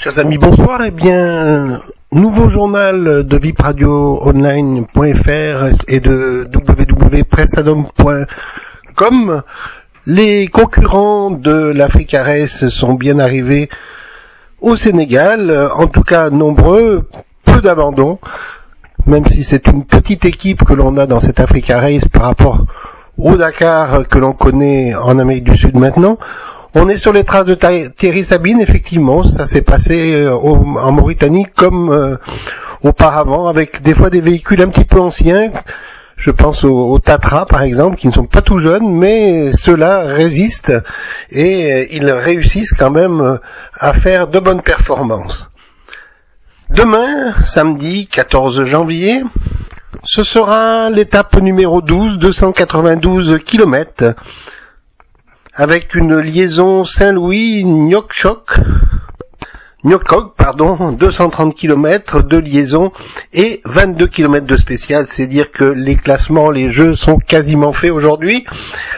Chers amis, bonsoir. Eh bien, nouveau journal de vipradioonline.fr et de www.pressadom.com. Les concurrents de l'Africa Race sont bien arrivés au Sénégal, en tout cas nombreux, peu d'abandon, même si c'est une petite équipe que l'on a dans cette Africa Race par rapport au Dakar que l'on connaît en Amérique du Sud maintenant. On est sur les traces de Thierry Sabine, effectivement, ça s'est passé euh, en Mauritanie comme euh, auparavant, avec des fois des véhicules un petit peu anciens. Je pense aux, Tatra, par exemple, qui ne sont pas tout jeunes, mais ceux-là résistent et euh, ils réussissent quand même à faire de bonnes performances. Demain, samedi 14 janvier, ce sera l'étape numéro 12, 292 km avec une liaison Saint-Louis-Nyokchok, Nyokchok, pardon, 230 km de liaison et 22 km de spécial. C'est dire que les classements, les jeux sont quasiment faits aujourd'hui.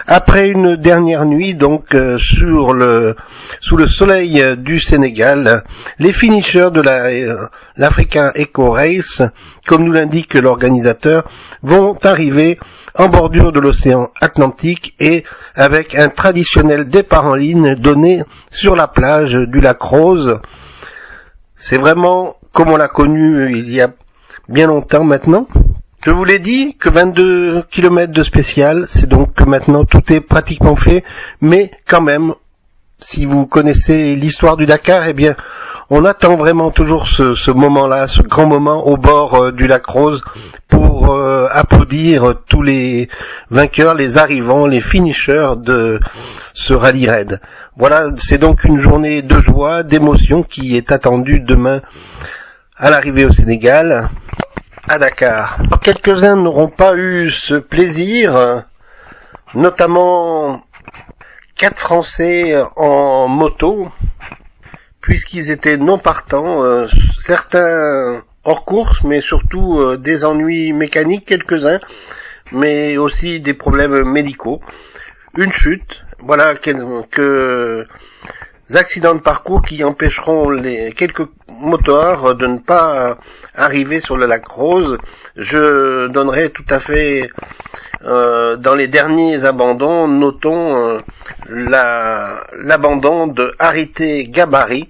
Après une dernière nuit, donc, euh, sur le, sous le soleil du Sénégal, les finishers de euh, l'Africain Eco Race, comme nous l'indique l'organisateur, vont arriver en bordure de l'océan Atlantique et avec un traditionnel départ en ligne donné sur la plage du lac Rose. C'est vraiment comme on l'a connu il y a bien longtemps maintenant. Je vous l'ai dit que 22 km de spécial, c'est donc que maintenant tout est pratiquement fait, mais quand même, si vous connaissez l'histoire du Dakar, eh bien, on attend vraiment toujours ce, moment-là, ce grand moment au bord euh, du lac Rose pour euh, applaudir tous les vainqueurs, les arrivants, les finishers de ce rallye raid. Voilà, c'est donc une journée de joie, d'émotion qui est attendue demain à l'arrivée au Sénégal, à Dakar. Quelques-uns n'auront pas eu ce plaisir, notamment quatre Français en moto, puisqu'ils étaient non partants, euh, certains hors course, mais surtout euh, des ennuis mécaniques, quelques-uns, mais aussi des problèmes médicaux. Une chute, voilà quelques accidents de parcours qui empêcheront les quelques moteurs de ne pas arriver sur le lac Rose. Je donnerai tout à fait euh, dans les derniers abandons, notons euh, l'abandon de Arité Gabari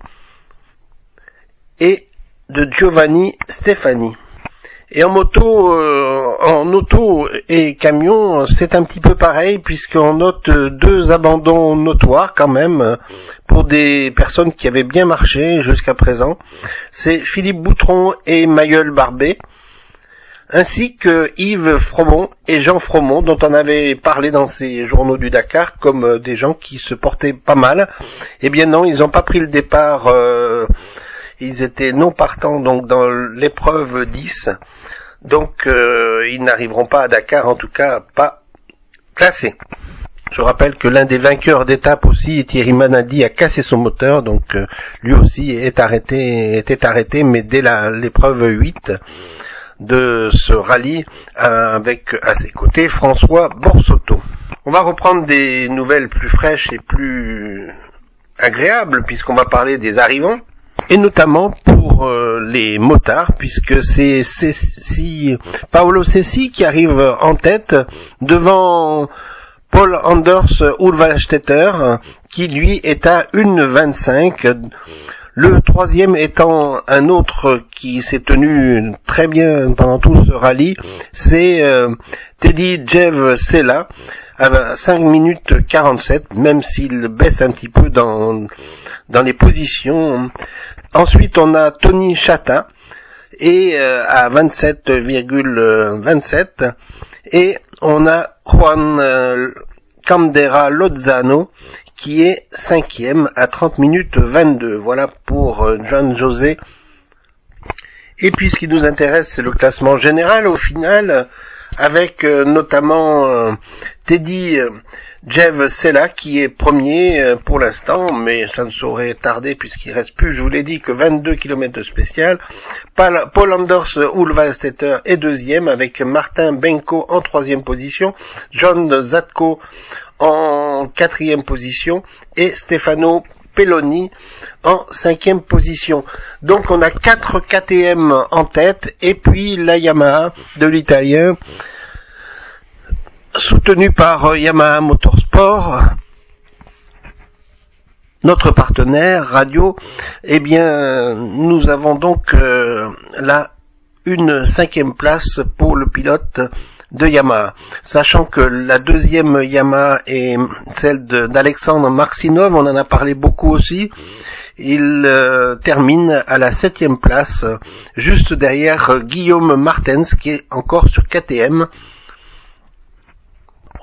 et de Giovanni Stefani. Et en moto, euh, en auto et camion, c'est un petit peu pareil puisqu'on note deux abandons notoires quand même pour des personnes qui avaient bien marché jusqu'à présent. C'est Philippe Boutron et Mayol Barbet, ainsi que Yves Fromont et Jean Fromont dont on avait parlé dans ces journaux du Dakar comme des gens qui se portaient pas mal. Eh bien non, ils n'ont pas pris le départ. Euh, ils étaient non partants donc dans l'épreuve 10 donc euh, ils n'arriveront pas à Dakar, en tout cas pas classés. Je rappelle que l'un des vainqueurs d'étape aussi, Thierry Manadi, a cassé son moteur, donc euh, lui aussi est arrêté, était arrêté, mais dès l'épreuve 8 de ce rallye, avec à ses côtés François Borsotto. On va reprendre des nouvelles plus fraîches et plus agréables, puisqu'on va parler des arrivants et notamment pour euh, les motards, puisque c'est si Paolo Cessi qui arrive en tête devant Paul Anders Ulvalstetter, qui lui est à 1,25. Le troisième étant un autre qui s'est tenu très bien pendant tout ce rallye, c'est euh, Teddy Jev Sella à 5 minutes 47, même s'il baisse un petit peu dans, dans les positions. Ensuite, on a Tony Chata et euh, à 27,27 et on a Juan euh, Candera Lozano qui est cinquième à 30 minutes 22. Voilà pour euh, John José. Et puis ce qui nous intéresse, c'est le classement général au final, avec notamment Teddy Jeff Sella qui est premier euh, pour l'instant, mais ça ne saurait tarder puisqu'il reste plus, je vous l'ai dit, que 22 km de spécial. Paul Anders Ulvalstetter est deuxième avec Martin Benko en troisième position, John Zatko en quatrième position et Stefano En cinquième position. Donc on a quatre KTM en tête et puis la Yamaha de l'italien soutenu par Yamaha Motorsport notre partenaire radio, eh bien, nous avons donc euh, là une cinquième place pour le pilote de Yamaha. Sachant que la deuxième Yamaha est celle d'Alexandre Marcinov, on en a parlé beaucoup aussi. Il euh, termine à la septième place, juste derrière Guillaume Martens, qui est encore sur KTM.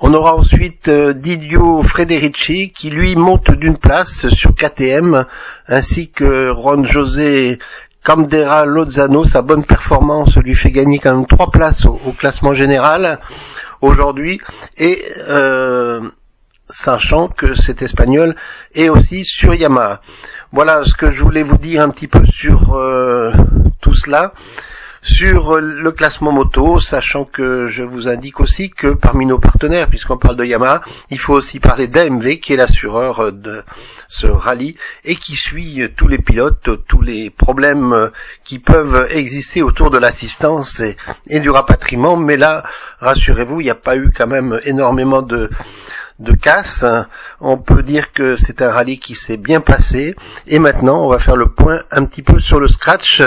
On aura ensuite euh, Didio Frederici qui lui monte d'une place sur KTM, ainsi que Ron José Camdera Lozano, sa bonne performance lui fait gagner quand même trois places au, classement général aujourd'hui et euh, sachant que cet espagnol est aussi sur Yamaha. Voilà ce que je voulais vous dire un petit peu sur euh, tout cela sur le classement moto, sachant que je vous indique aussi que parmi nos partenaires, puisqu'on parle de Yamaha, il faut aussi parler d'AMV, qui est l'assureur de ce rallye et qui suit tous les pilotes, tous les problèmes qui peuvent exister autour de l'assistance et, du rapatriement. Mais là, rassurez-vous, il n'y a pas eu quand même énormément de de casse. On peut dire que c'est un rallye qui s'est bien passé. Et maintenant, on va faire le point un petit peu sur le scratch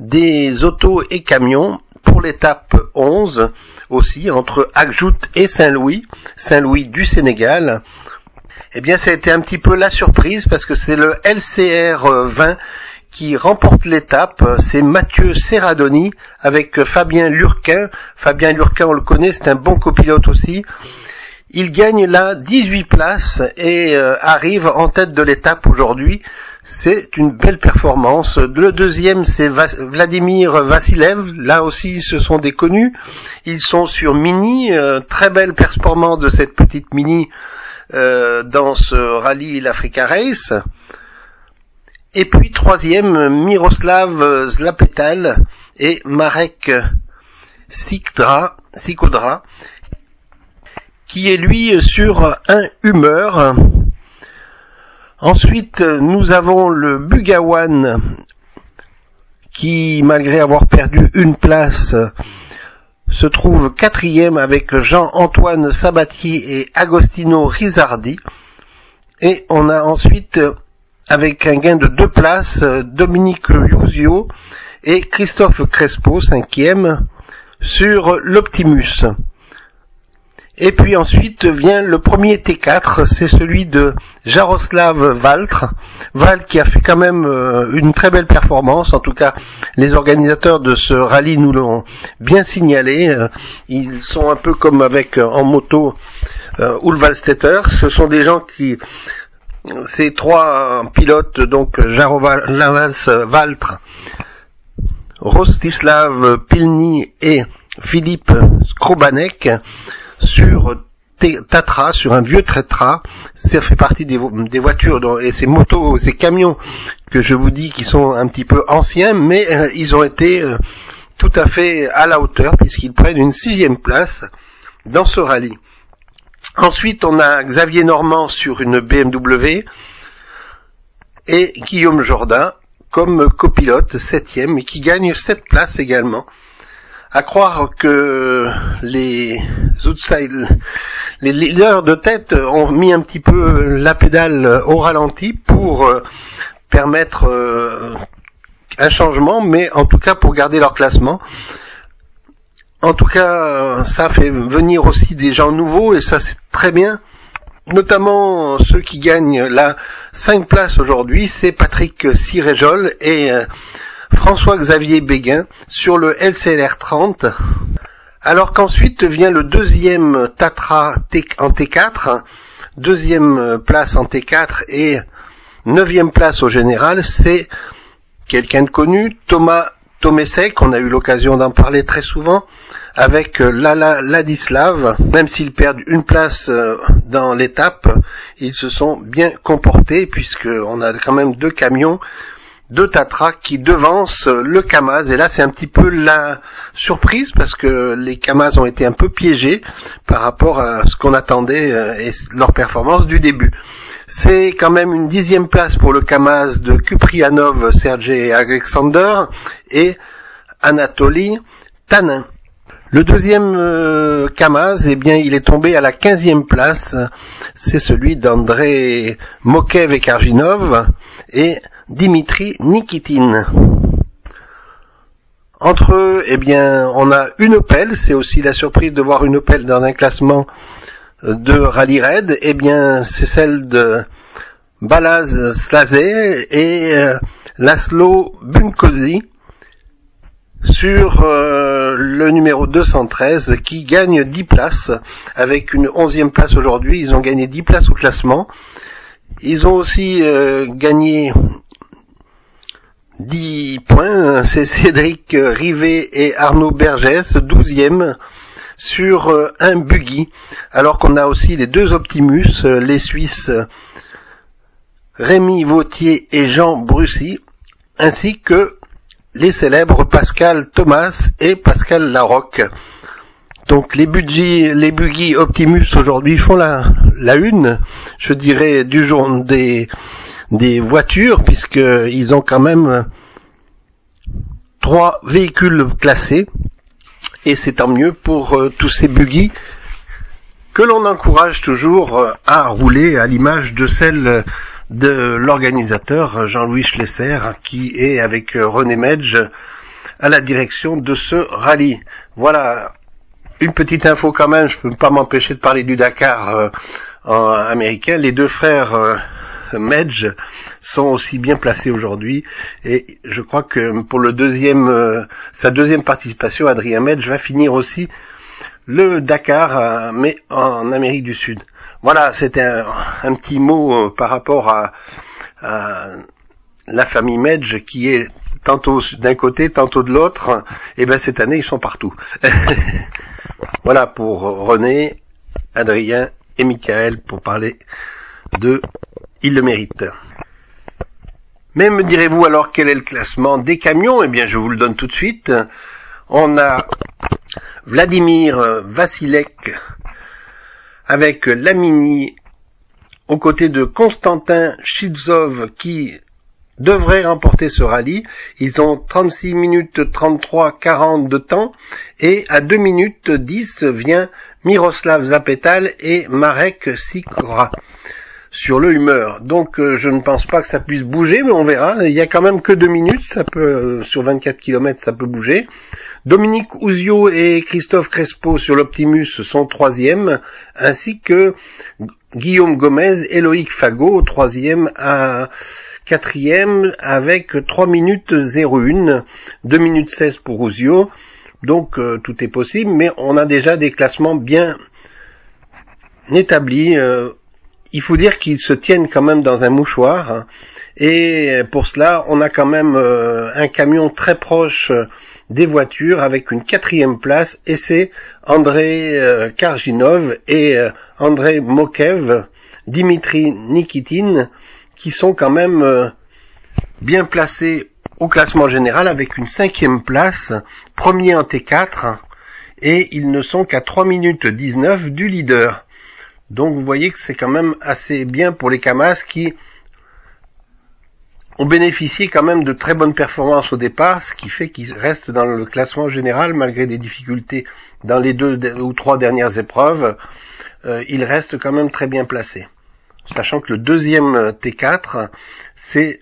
des autos et camions pour l'étape 11 aussi entre Agjout et Saint-Louis, Saint-Louis du Sénégal. Eh bien, ça a été un petit peu la surprise parce que c'est le LCR 20 qui remporte l'étape. C'est Mathieu Serradoni avec Fabien Lurquin. Fabien Lurquin, on le connaît, c'est un bon copilote aussi. Il gagne là 18 places et euh, arrive en tête de l'étape aujourd'hui. C'est une belle performance. Le deuxième, c'est Vladimir Vassilev. Là aussi, ce sont des connus. Ils sont sur Mini. Euh, très belle performance de cette petite Mini euh, dans ce rallye l'Africa Race. Et puis troisième, Miroslav Zlapetal et Marek Sikdra, Sikodra, qui est lui sur un humeur Ensuite, nous avons le Bugawan qui, malgré avoir perdu une place, se trouve quatrième avec Jean-Antoine Sabatier et Agostino Rizardi. Et on a ensuite, avec un gain de deux places, Dominique Luzio et Christophe Crespo, cinquième, sur l'Optimus. Et puis ensuite vient le premier T4, c'est celui de Jaroslav Valtre. Val qui a fait quand même euh, une très belle performance. En tout cas, les organisateurs de ce rallye nous l'ont bien signalé. Euh, ils sont un peu comme avec euh, en moto Ulvalstetter. Ce sont des gens qui ces trois pilotes, donc Jaroslav Valtre, Rostislav Pilny et Philippe Skrobanek, sur Tatra, sur un vieux Tatra. Ça fait partie des, voitures et ces motos, ces camions que je vous dis qui sont un petit peu anciens, mais euh, ils ont été euh, tout à fait à la hauteur puisqu'ils prennent une sixième place dans ce rallye. Ensuite, on a Xavier Normand sur une BMW et Guillaume Jourdain comme copilote septième et qui gagne sept places également à croire que les les leaders de tête ont mis un petit peu la pédale au ralenti pour euh, permettre euh, un changement, mais en tout cas pour garder leur classement. En tout cas, ça fait venir aussi des gens nouveaux et ça c'est très bien. Notamment ceux qui gagnent la 5 places aujourd'hui, c'est Patrick Siréjol et euh, François-Xavier Béguin sur le LCLR 30, alors qu'ensuite vient le deuxième Tatra en T4, deuxième place en T4 et neuvième place au général, c'est quelqu'un de connu, Thomas Tomesek, on a eu l'occasion d'en parler très souvent, avec Lala Ladislav, même s'ils perdent une place euh, dans l'étape, ils se sont bien comportés puisqu'on a quand même deux camions de Tatra qui devance le Kamaz. Et là, c'est un petit peu la surprise parce que les Kamaz ont été un peu piégés par rapport à ce qu'on attendait euh, et leur performance du début. C'est quand même une dixième place pour le Kamaz de Kuprianov, Sergei Alexander et Anatoly Tanin. Le deuxième euh, Kamaz, eh bien, il est tombé à la quinzième place. C'est celui d'André Mokev et Karginov et Dimitri Nikitin. Entre eux, eh bien, on a une Opel. C'est aussi la surprise de voir une Opel dans un classement de rallye raid. Eh bien, c'est celle de Balaz Slazé et euh, Laszlo Bunkosi sur euh, le numéro 213 qui gagne 10 places avec une onzième place aujourd'hui. Ils ont gagné 10 places au classement. Ils ont aussi euh, gagné 10 points. C'est Cédric Rivet et Arnaud Bergès, 12e sur euh, un buggy. Alors qu'on a aussi les deux Optimus, les Suisses Rémi Vautier et Jean Brussy, ainsi que les célèbres Pascal Thomas et Pascal Larocque. Donc les buggy, les buggy Optimus aujourd'hui font la une, je dirais, du jour des, des voitures, puisqu'ils ont quand même trois véhicules classés, et c'est tant mieux pour euh, tous ces buggy que l'on encourage toujours euh, à rouler à l'image de celle de l'organisateur Jean-Louis Schlesser qui est avec euh, René Medge à la direction de ce rallye. Voilà une petite info quand même, je ne peux pas m'empêcher de parler du Dakar euh, américain. Les deux frères euh, Medge sont aussi bien placés aujourd'hui et je crois que pour le deuxième sa deuxième participation, Adrien Medge va finir aussi le Dakar mais en Amérique du Sud. Voilà, c'était un, petit mot euh, par rapport à, la famille Medge qui est tantôt d'un côté, tantôt de l'autre. Et ben cette année, ils sont partout. voilà pour René, Adrien et Michael pour parler de Il le mérite. Mais me direz-vous alors quel est le classement des camions? Eh bien, je vous le donne tout de suite. On a Vladimir Vassilek avec Lamini aux côtés de Constantin Chizov qui devrait remporter ce rallye. Ils ont 36 minutes 33 40 de temps et à 2 minutes 10 vient Miroslav Zapetal et Marek Sikora sur le humeur. Donc euh, je ne pense pas que ça puisse bouger, mais on verra. Il y a quand même que 2 minutes, ça peut euh, sur 24 km ça peut bouger. Dominique Ouzio et Christophe Crespo sur l'Optimus sont troisième, ainsi que Guillaume Gomez et Loïc Fagot, troisième à quatrième avec 3 minutes 01, 2 minutes 16 pour Ouzio. Donc euh, tout est possible, mais on a déjà des classements bien établis. Il faut dire qu'ils se tiennent quand même dans un mouchoir. Hein. et pour cela, on a quand même euh, un camion très proche des voitures avec une quatrième place et c'est André euh, Karginov et euh, André Mokev, Dimitri Nikitin qui sont quand même euh, bien placés au classement général avec une cinquième place, premier en T4 et ils ne sont qu'à 3 minutes 19 du leader. Donc vous voyez que c'est quand même assez bien pour les Kamas qui ont bénéficié quand même de très bonnes performances au départ, ce qui fait qu'ils restent dans le classement général malgré des difficultés dans les deux ou trois dernières épreuves. Euh, ils restent quand même très bien placés. Sachant que le deuxième T4, c'est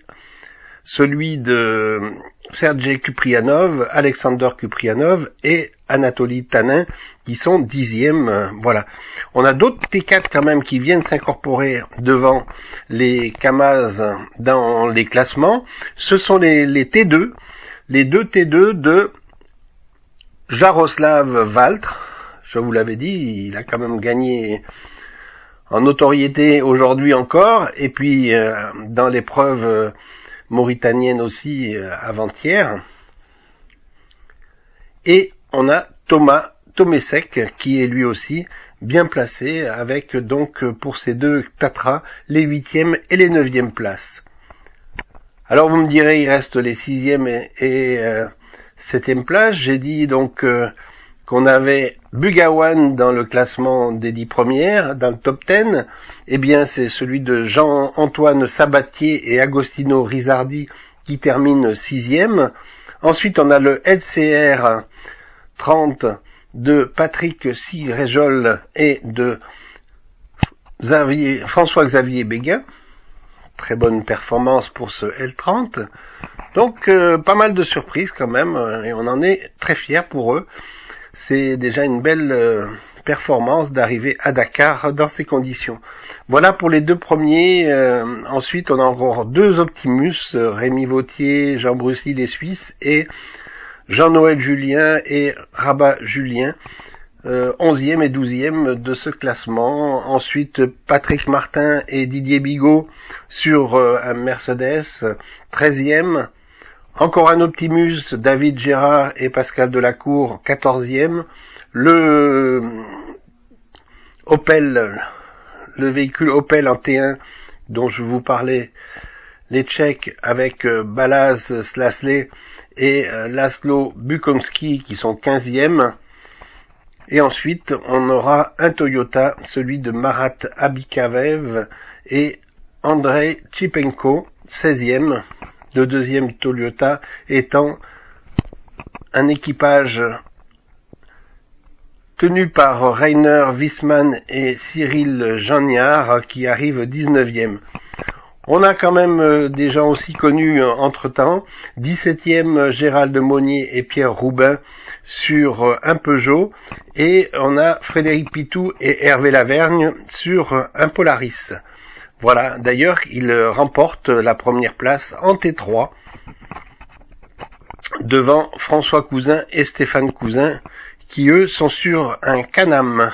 celui de Sergei Kuprianov, Alexander Kuprianov et Anatoly Tanin qui sont dixièmes. voilà. On a d'autres T4 quand même qui viennent s'incorporer devant les Kamaz dans les classements. Ce sont les, les T2, les deux T2 de Jaroslav Valtre. Je vous l'avais dit, il a quand même gagné en notoriété aujourd'hui encore, et puis euh, dans l'épreuve euh, mauritanienne aussi euh, avant-hier. Et on a Thomas Tomesek qui est lui aussi bien placé avec donc pour ces deux Tatra les huitièmes et les neuvièmes places. Alors vous me direz il reste les sixièmes et, et euh, septième places. J'ai dit donc euh, qu'on avait Bugawan dans le classement des dix premières, dans le top 10, eh bien c'est celui de Jean-Antoine Sabatier et Agostino Rizardi qui termine sixième. Ensuite, on a le LCR 30 de Patrick Sirejol et de François-Xavier Béguin. Très bonne performance pour ce L30. Donc euh, pas mal de surprises quand même euh, et on en est très fiers pour eux. C'est déjà une belle euh, performance d'arriver à Dakar dans ces conditions. Voilà pour les deux premiers. ensuite, on a encore deux Optimus, Rémi Vautier, Jean Brussy les Suisses et Jean-Noël Julien et Rabat Julien. 11e et 12e de ce classement. Ensuite, Patrick Martin et Didier Bigot sur un Mercedes, 13e. Encore un Optimus, David Gérard et Pascal Delacour, 14e. Le Opel, le véhicule Opel en T1 dont je vous parlais, les Tchèques avec euh, Balaz Slasley et euh, Laszlo Bukomski qui sont 15e. Et ensuite, on aura un Toyota, celui de Marat Abikavev et Andrei Chipenko, 16e le deuxième Toyota étant un équipage tenu par Rainer Wiesmann et Cyril Jeannard qui arrive 19e. On a quand même euh, des gens aussi connus euh, entre-temps. 17e Gérald Monnier et Pierre Roubin sur euh, un Peugeot. Et on a Frédéric Pitou et Hervé Lavergne sur un Polaris. Voilà, d'ailleurs, il remporte la première place en T3 devant François Cousin et Stéphane Cousin qui eux sont sur un Canam.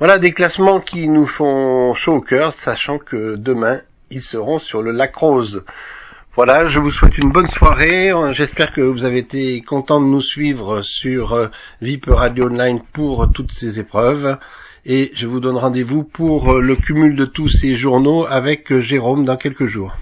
Voilà des classements qui nous font chaud au cœur, sachant que demain ils seront sur le Lac Rose. Voilà, je vous souhaite une bonne soirée. J'espère que vous avez été content de nous suivre sur euh, VIP Radio Online pour toutes ces épreuves et je vous donne rendez-vous pour euh, le cumul de tous ces journaux avec euh, Jérôme dans quelques jours.